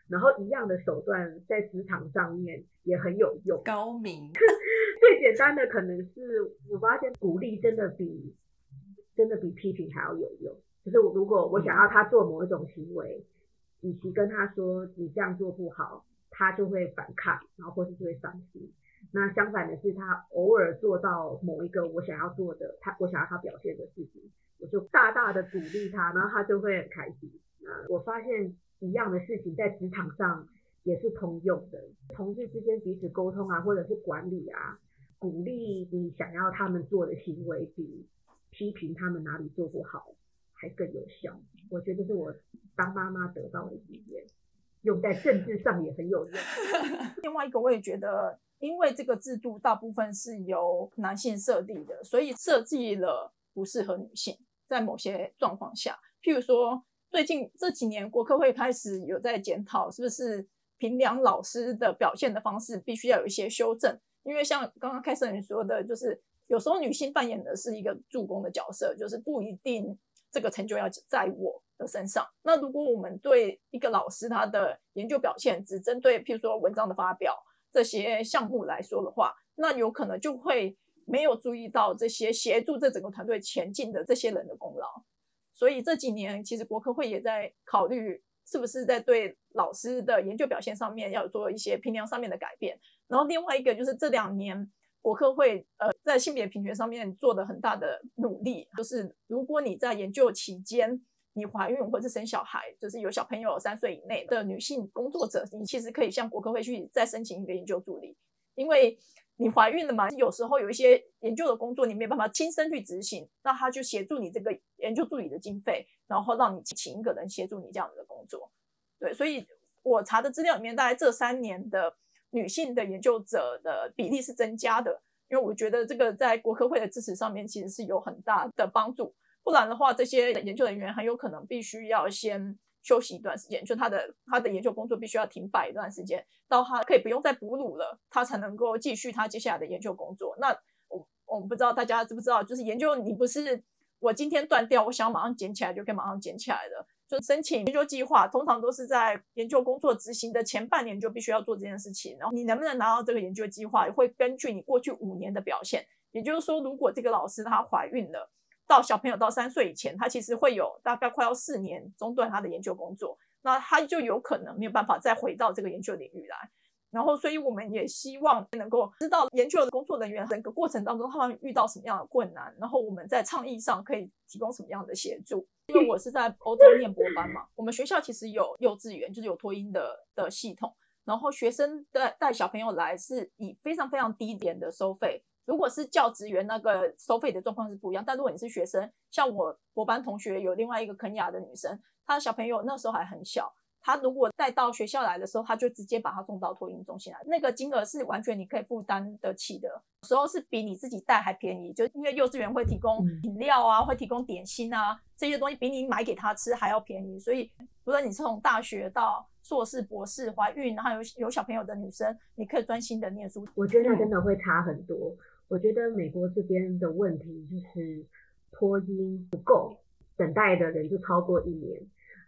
然后一样的手段在职场上面也很有用。高明。最简单的可能是我发现鼓励真的比真的比批评还要有用。就是如果我想要他做某一种行为，与其跟他说你这样做不好，他就会反抗，然后或是就会伤心。那相反的是，他偶尔做到某一个我想要做的，他我想要他表现的事情，我就大大的鼓励他，然后他就会很开心。那我发现一样的事情在职场上也是通用的，同事之间彼此沟通啊，或者是管理啊，鼓励你想要他们做的行为，比批评他们哪里做不好还更有效。我觉得是我当妈妈得到的经验。用在政治上也很有用。另外一个，我也觉得，因为这个制度大部分是由男性设立的，所以设计了不适合女性。在某些状况下，譬如说，最近这几年国科会开始有在检讨，是不是评量老师的表现的方式必须要有一些修正？因为像刚刚开始你说的，就是有时候女性扮演的是一个助攻的角色，就是不一定这个成就要在我的身上。那如果我们对一个老师他的研究表现只针对譬如说文章的发表这些项目来说的话，那有可能就会。没有注意到这些协助这整个团队前进的这些人的功劳，所以这几年其实国科会也在考虑是不是在对老师的研究表现上面要做一些评量上面的改变。然后另外一个就是这两年国科会呃在性别平权上面做的很大的努力，就是如果你在研究期间你怀孕或者生小孩，就是有小朋友三岁以内的女性工作者，你其实可以向国科会去再申请一个研究助理，因为。你怀孕了嘛？有时候有一些研究的工作你没办法亲身去执行，那他就协助你这个研究助理的经费，然后让你请一个人协助你这样子的工作。对，所以我查的资料里面，大概这三年的女性的研究者的比例是增加的，因为我觉得这个在国科会的支持上面其实是有很大的帮助，不然的话，这些研究人员很有可能必须要先。休息一段时间，就他的他的研究工作必须要停摆一段时间，到他可以不用再哺乳了，他才能够继续他接下来的研究工作。那我我不知道大家知不知道，就是研究你不是我今天断掉，我想马上捡起来就可以马上捡起来的。就申请研究计划，通常都是在研究工作执行的前半年就必须要做这件事情。然后你能不能拿到这个研究计划，会根据你过去五年的表现。也就是说，如果这个老师她怀孕了。到小朋友到三岁以前，他其实会有大概快要四年中断他的研究工作，那他就有可能没有办法再回到这个研究领域来。然后，所以我们也希望能够知道研究的工作人员整个过程当中他们遇到什么样的困难，然后我们在倡议上可以提供什么样的协助。因为我是在欧洲念博班嘛，我们学校其实有幼稚园，就是有托婴的的系统，然后学生带带小朋友来是以非常非常低廉的收费。如果是教职员，那个收费的状况是不一样。但如果你是学生，像我我班同学有另外一个肯雅的女生，她的小朋友那时候还很小，她如果带到学校来的时候，她就直接把她送到托婴中心来，那个金额是完全你可以负担得起的，有时候是比你自己带还便宜。就因为幼稚园会提供饮料啊，会提供点心啊，这些东西比你买给她吃还要便宜。所以，无论你是从大学到硕士、博士、怀孕，然后有有小朋友的女生，你可以专心的念书。我觉得真的会差很多。我觉得美国这边的问题就是托婴不够，等待的人就超过一年，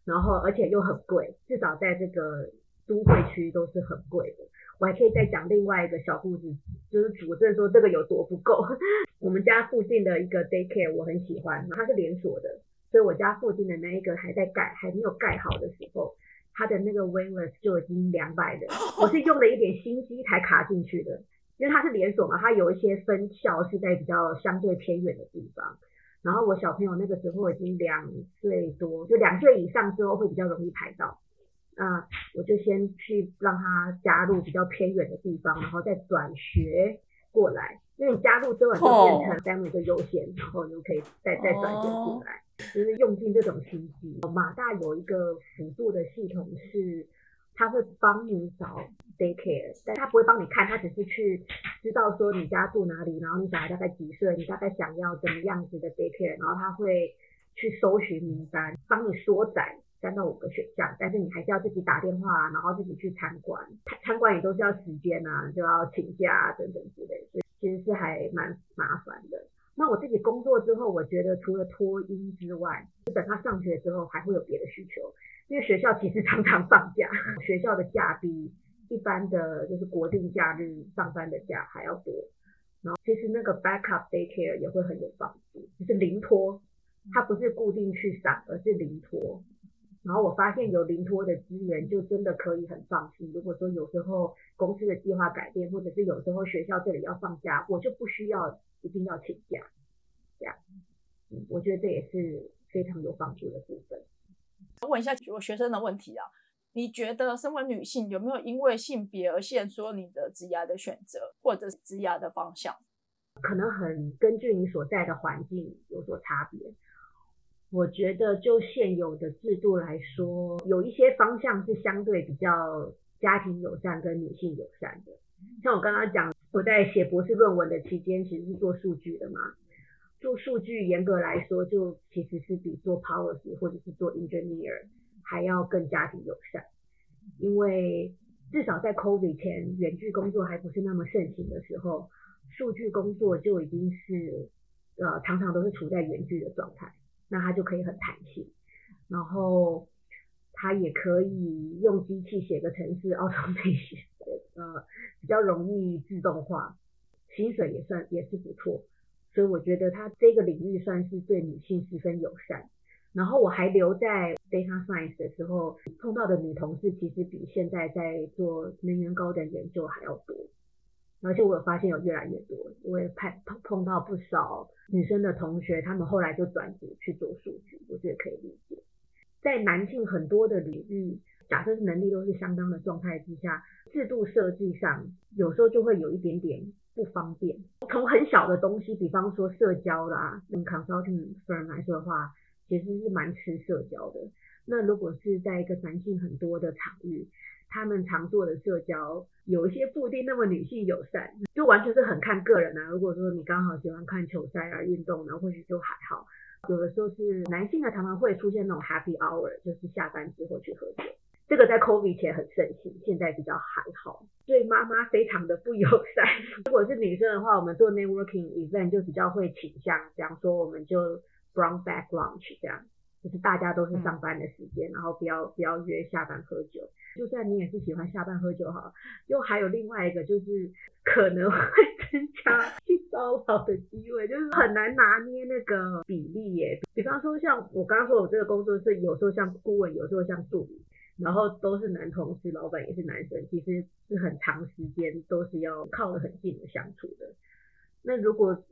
然后而且又很贵，至少在这个都会区都是很贵的。我还可以再讲另外一个小故事，就是佐证说这个有多不够。我们家附近的一个 daycare 我很喜欢，它是连锁的，所以我家附近的那一个还在盖，还没有盖好的时候，它的那个 waitlist 就已经两百人，我是用了一点心机才卡进去的。因为它是连锁嘛，它有一些分校是在比较相对偏远的地方。然后我小朋友那个时候已经两岁多，就两岁以上之后会比较容易排到。那我就先去让他加入比较偏远的地方，然后再转学过来。因为你加入之后就变成三位的优先，然后你就可以再再转学过来，就是用尽这种心机。马大有一个辅助的系统是。他会帮你找 daycare，但他不会帮你看，他只是去知道说你家住哪里，然后你小孩大概几岁，你大概想要怎么样子的 daycare，然后他会去搜寻名单，帮你缩窄三到五个选项，但是你还是要自己打电话，然后自己去参观，参观也都是要时间啊，就要请假啊等等之类，所以其实是还蛮麻烦的。那我自己工作之后，我觉得除了托婴之外，就等他上学之后还会有别的需求。因为学校其实常常放假，学校的假比一般的就是国定假日上班的假还要多。然后其实那个 backup daycare 也会很有帮助，就是零托，它不是固定去上，而是零托。然后我发现有零托的资源，就真的可以很放心。如果说有时候公司的计划改变，或者是有时候学校这里要放假，我就不需要一定要请假。这样，我觉得这也是非常有帮助的部分。问一下我学生的问题啊，你觉得身为女性有没有因为性别而限缩你的职业的选择，或者职业的方向？可能很根据你所在的环境有所差别。我觉得就现有的制度来说，有一些方向是相对比较家庭友善跟女性友善的。像我刚刚讲，我在写博士论文的期间，其实是做数据的嘛。做数据严格来说，就其实是比做 policy 或者是做 engineer 还要更家庭友善，因为至少在 COVID 前，远距工作还不是那么盛行的时候，数据工作就已经是呃常常都是处在远距的状态。那它就可以很弹性，然后它也可以用机器写个程式 automate，呃，比较容易自动化，薪水也算也是不错，所以我觉得它这个领域算是对女性十分友善。然后我还留在 data science 的时候碰到的女同事，其实比现在在做能源高等研究还要多。而且我有发现有越来越多，我也碰碰到不少女生的同学，她们后来就转职去做数据，我觉得可以理解。在男性很多的领域，假设是能力都是相当的状态之下，制度设计上有时候就会有一点点不方便。从很小的东西，比方说社交啦，用 consulting firm 来说的话，其实是蛮吃社交的。那如果是在一个男性很多的场域，他们常做的社交有一些不一定那么女性友善，就完全是很看个人啊。如果说你刚好喜欢看球赛啊、运动，呢或许就还好。有的时候是男性的常常会出现那种 happy hour，就是下班之后去喝酒。这个在 COVID 前很盛行，现在比较还好。对妈妈非常的不友善。如果是女生的话，我们做 networking event 就比较会倾向，比方说我们就 brown back lunch 这样。就是大家都是上班的时间，然后不要不要约下班喝酒。就算你也是喜欢下班喝酒哈，又还有另外一个就是可能会增加性骚扰的机会，就是很难拿捏那个比例耶。比方说像我刚刚说，我这个工作是有时候像顾问，有时候像助理，然后都是男同事，老板也是男生，其实是很长时间都是要靠得很近的相处的。那如果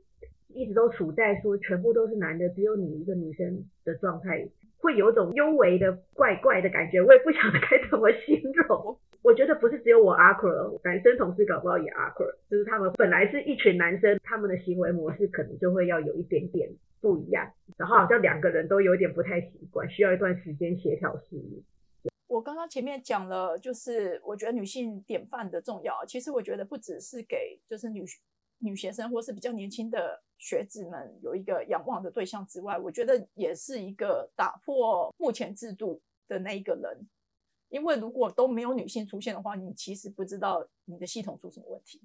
一直都处在说全部都是男的，只有你一个女生的状态，会有种幽微的怪怪的感觉。我也不晓得该怎么形容。我觉得不是只有我 awkward，男生同事搞不好也 awkward，就是他们本来是一群男生，他们的行为模式可能就会要有一点点不一样，然后好像两个人都有点不太习惯，需要一段时间协调适应。我刚刚前面讲了，就是我觉得女性典范的重要。其实我觉得不只是给就是女女学生或是比较年轻的学子们有一个仰望的对象之外，我觉得也是一个打破目前制度的那一个人。因为如果都没有女性出现的话，你其实不知道你的系统出什么问题。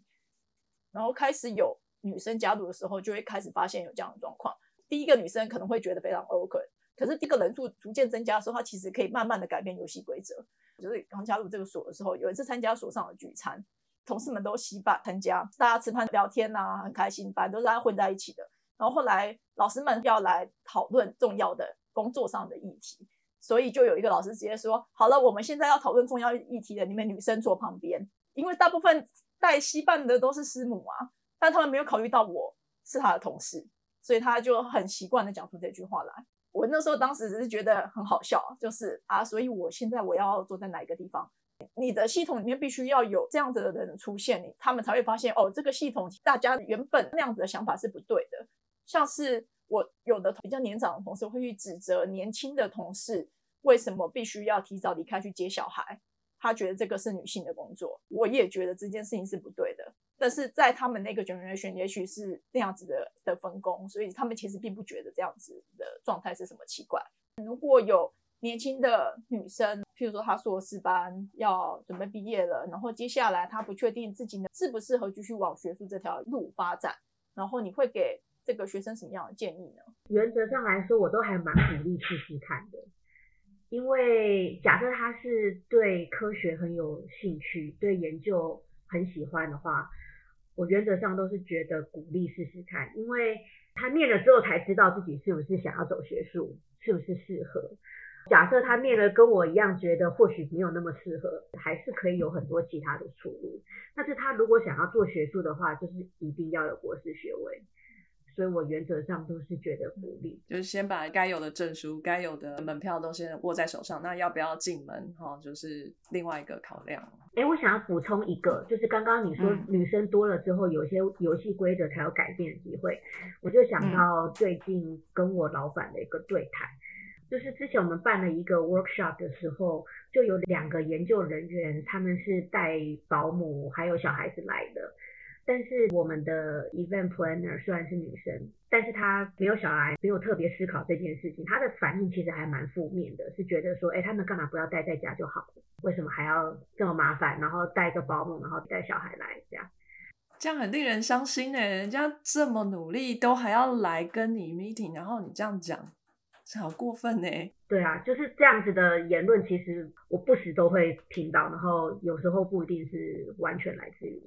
然后开始有女生加入的时候，就会开始发现有这样的状况。第一个女生可能会觉得非常 awkward，可是这个人数逐渐增加的时候，他其实可以慢慢的改变游戏规则。就是刚加入这个所的时候，有一次参加所上的聚餐。同事们都稀办参加，大家吃饭聊天呐，很开心，反正都是大家混在一起的。然后后来老师们要来讨论重要的工作上的议题，所以就有一个老师直接说：“好了，我们现在要讨论重要议题的，你们女生坐旁边，因为大部分带稀办的都是师母啊，但他们没有考虑到我是他的同事，所以他就很习惯的讲出这句话来。我那时候当时只是觉得很好笑，就是啊，所以我现在我要坐在哪一个地方？”你的系统里面必须要有这样子的人出现，你他们才会发现哦，这个系统大家原本那样子的想法是不对的。像是我有的比较年长的同事会去指责年轻的同事为什么必须要提早离开去接小孩，他觉得这个是女性的工作。我也觉得这件事情是不对的，但是在他们那个 generation 也许是那样子的的分工，所以他们其实并不觉得这样子的状态是什么奇怪。如果有年轻的女生，譬如说她硕士班要准备毕业了，然后接下来她不确定自己呢适不适合继续往学术这条路发展，然后你会给这个学生什么样的建议呢？原则上来说，我都还蛮鼓励试试看的，因为假设他是对科学很有兴趣，对研究很喜欢的话，我原则上都是觉得鼓励试试看，因为他念了之后才知道自己是不是想要走学术，是不是适合。假设他念了跟我一样，觉得或许没有那么适合，还是可以有很多其他的出路。但是他如果想要做学术的话，就是一定要有博士学位。所以我原则上都是觉得鼓励，就是先把该有的证书、该有的门票都先握在手上。那要不要进门？哈，就是另外一个考量。哎，我想要补充一个，就是刚刚你说女生多了之后，有些游戏规则才有改变的机会。我就想到最近跟我老板的一个对谈。就是之前我们办了一个 workshop 的时候，就有两个研究人员，他们是带保姆还有小孩子来的。但是我们的 event planner 虽然是女生，但是她没有小孩，没有特别思考这件事情，她的反应其实还蛮负面的，是觉得说，哎，他们干嘛不要待在家就好了？为什么还要这么麻烦？然后带个保姆，然后带小孩来这样？这样很令人伤心呢。人家这么努力，都还要来跟你 meeting，然后你这样讲，好过分呢。对啊，就是这样子的言论，其实我不时都会听到，然后有时候不一定是完全来自于。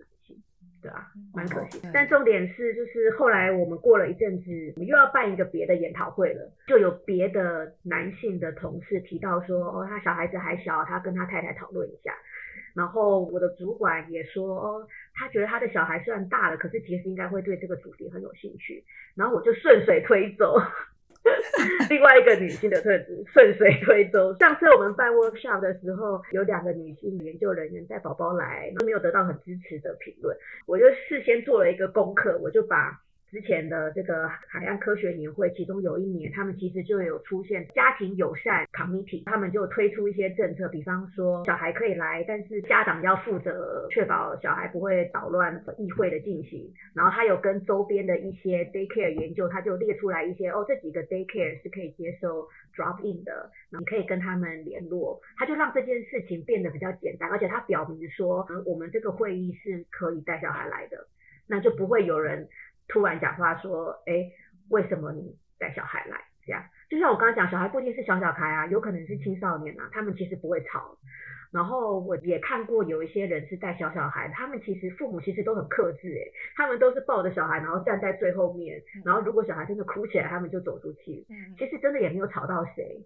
对啊，蛮可惜。但重点是，就是后来我们过了一阵子，我们又要办一个别的研讨会了，就有别的男性的同事提到说，哦，他小孩子还小，他跟他太太讨论一下。然后我的主管也说，哦，他觉得他的小孩虽然大了，可是其实应该会对这个主题很有兴趣。然后我就顺水推舟。另外一个女性的特质，顺水推舟。上次我们办 workshop 的时候，有两个女性研究人员带宝宝来，都没有得到很支持的评论。我就事先做了一个功课，我就把。之前的这个海洋科学年会，其中有一年，他们其实就有出现家庭友善 committee，他们就推出一些政策，比方说小孩可以来，但是家长要负责确保小孩不会捣乱议会的进行。然后他有跟周边的一些 daycare 研究，他就列出来一些哦，这几个 daycare 是可以接受 drop in 的，你可以跟他们联络。他就让这件事情变得比较简单，而且他表明说，我们这个会议是可以带小孩来的，那就不会有人。突然讲话说，哎，为什么你带小孩来？这样，就像我刚刚讲，小孩不一定是小小孩啊，有可能是青少年啊，他们其实不会吵。然后我也看过有一些人是带小小孩，他们其实父母其实都很克制，哎，他们都是抱着小孩，然后站在最后面，然后如果小孩真的哭起来，他们就走出去。其实真的也没有吵到谁，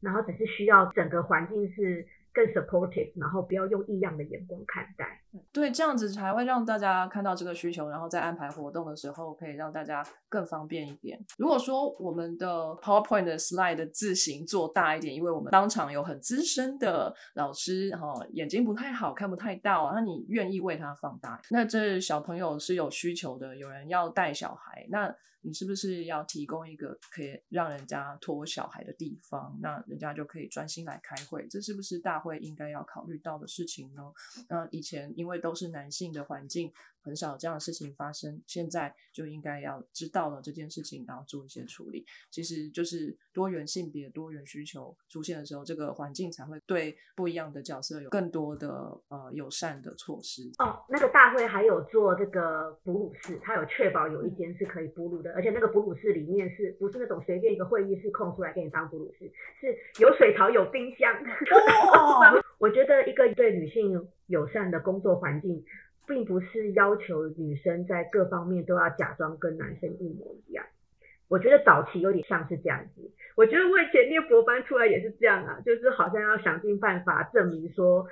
然后只是需要整个环境是。更 supportive，然后不要用异样的眼光看待。对，这样子才会让大家看到这个需求，然后在安排活动的时候，可以让大家更方便一点。如果说我们的 PowerPoint 的 slide 的字形做大一点，因为我们当场有很资深的老师，哈，眼睛不太好看不太到，那你愿意为他放大？那这小朋友是有需求的，有人要带小孩，那。你是不是要提供一个可以让人家托小孩的地方，那人家就可以专心来开会？这是不是大会应该要考虑到的事情呢？那以前因为都是男性的环境。很少这样的事情发生，现在就应该要知道了这件事情，然后做一些处理。其实就是多元性别、多元需求出现的时候，这个环境才会对不一样的角色有更多的呃友善的措施。哦，那个大会还有做这个哺乳室，它有确保有一间是可以哺乳的，而且那个哺乳室里面是不是那种随便一个会议室空出来给你当哺乳室，是有水槽、有冰箱。我觉得一个对女性友善的工作环境。并不是要求女生在各方面都要假装跟男生一模一样。我觉得早期有点像是这样子。我觉得我以前念博班出来也是这样啊，就是好像要想尽办法证明说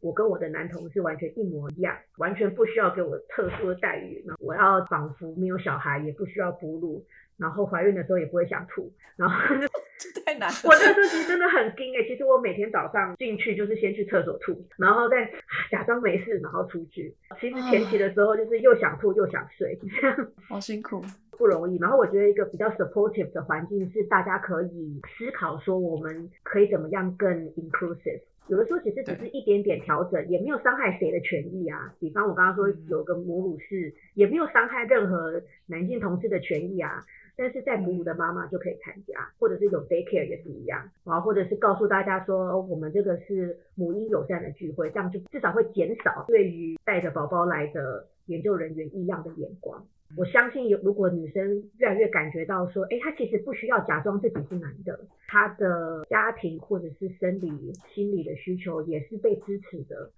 我跟我的男同事完全一模一样，完全不需要给我特殊的待遇。我要仿佛没有小孩，也不需要哺乳，然后怀孕的时候也不会想吐，然后。太难，我那时候其实真的很惊哎。其实我每天早上进去就是先去厕所吐，然后再假装没事，然后出去。其实前期的时候就是又想吐又想睡，这样好辛苦，不容易。然后我觉得一个比较 supportive 的环境是大家可以思考说我们可以怎么样更 inclusive。有的时候其实只是一点点调整，也没有伤害谁的权益啊。比方我刚刚说有个母乳室，也没有伤害任何男性同事的权益啊。但是在哺乳的妈妈就可以参加，或者是有 daycare 也是一样，然后，或者是告诉大家说，我们这个是母婴友善的聚会，这样就至少会减少对于带着宝宝来的研究人员异样的眼光。我相信有，如果女生越来越感觉到说，哎，她其实不需要假装自己是男的，她的家庭或者是生理、心理的需求也是被支持的，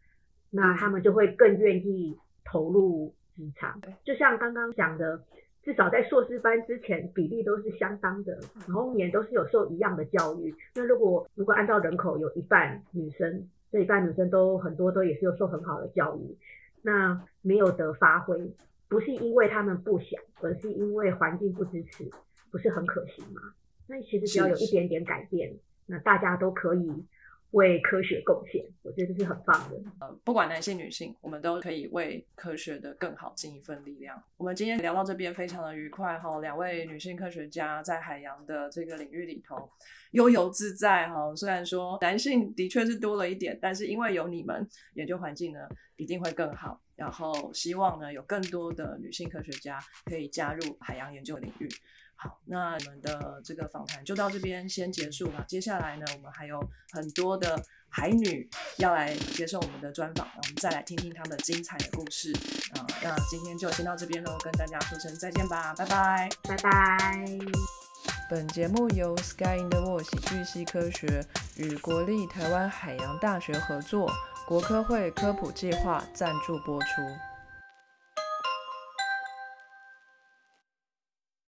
那他们就会更愿意投入职场。就像刚刚讲的。至少在硕士班之前，比例都是相当的，然后也都是有受一样的教育。那如果如果按照人口有一半女生，这一半女生都很多都也是有受很好的教育，那没有得发挥，不是因为他们不想，而是因为环境不支持，不是很可惜吗？那其实只要有一点点改变，那大家都可以为科学贡献，我觉得这是很棒的。呃，不管男性女性，我们都可以为科学的更好尽一份力量。我们今天聊到这边非常的愉快哈，两位女性科学家在海洋的这个领域里头悠游自在哈。虽然说男性的确是多了一点，但是因为有你们，研究环境呢一定会更好。然后希望呢有更多的女性科学家可以加入海洋研究领域。好，那我们的这个访谈就到这边先结束了。接下来呢，我们还有很多的海女要来接受我们的专访，我们再来听听她们精彩的故事啊。那今天就先到这边喽，跟大家说声再见吧，拜拜，拜拜。本节目由 Sky in the World 喜剧系科学与国立台湾海洋大学合作，国科会科普计划赞助播出。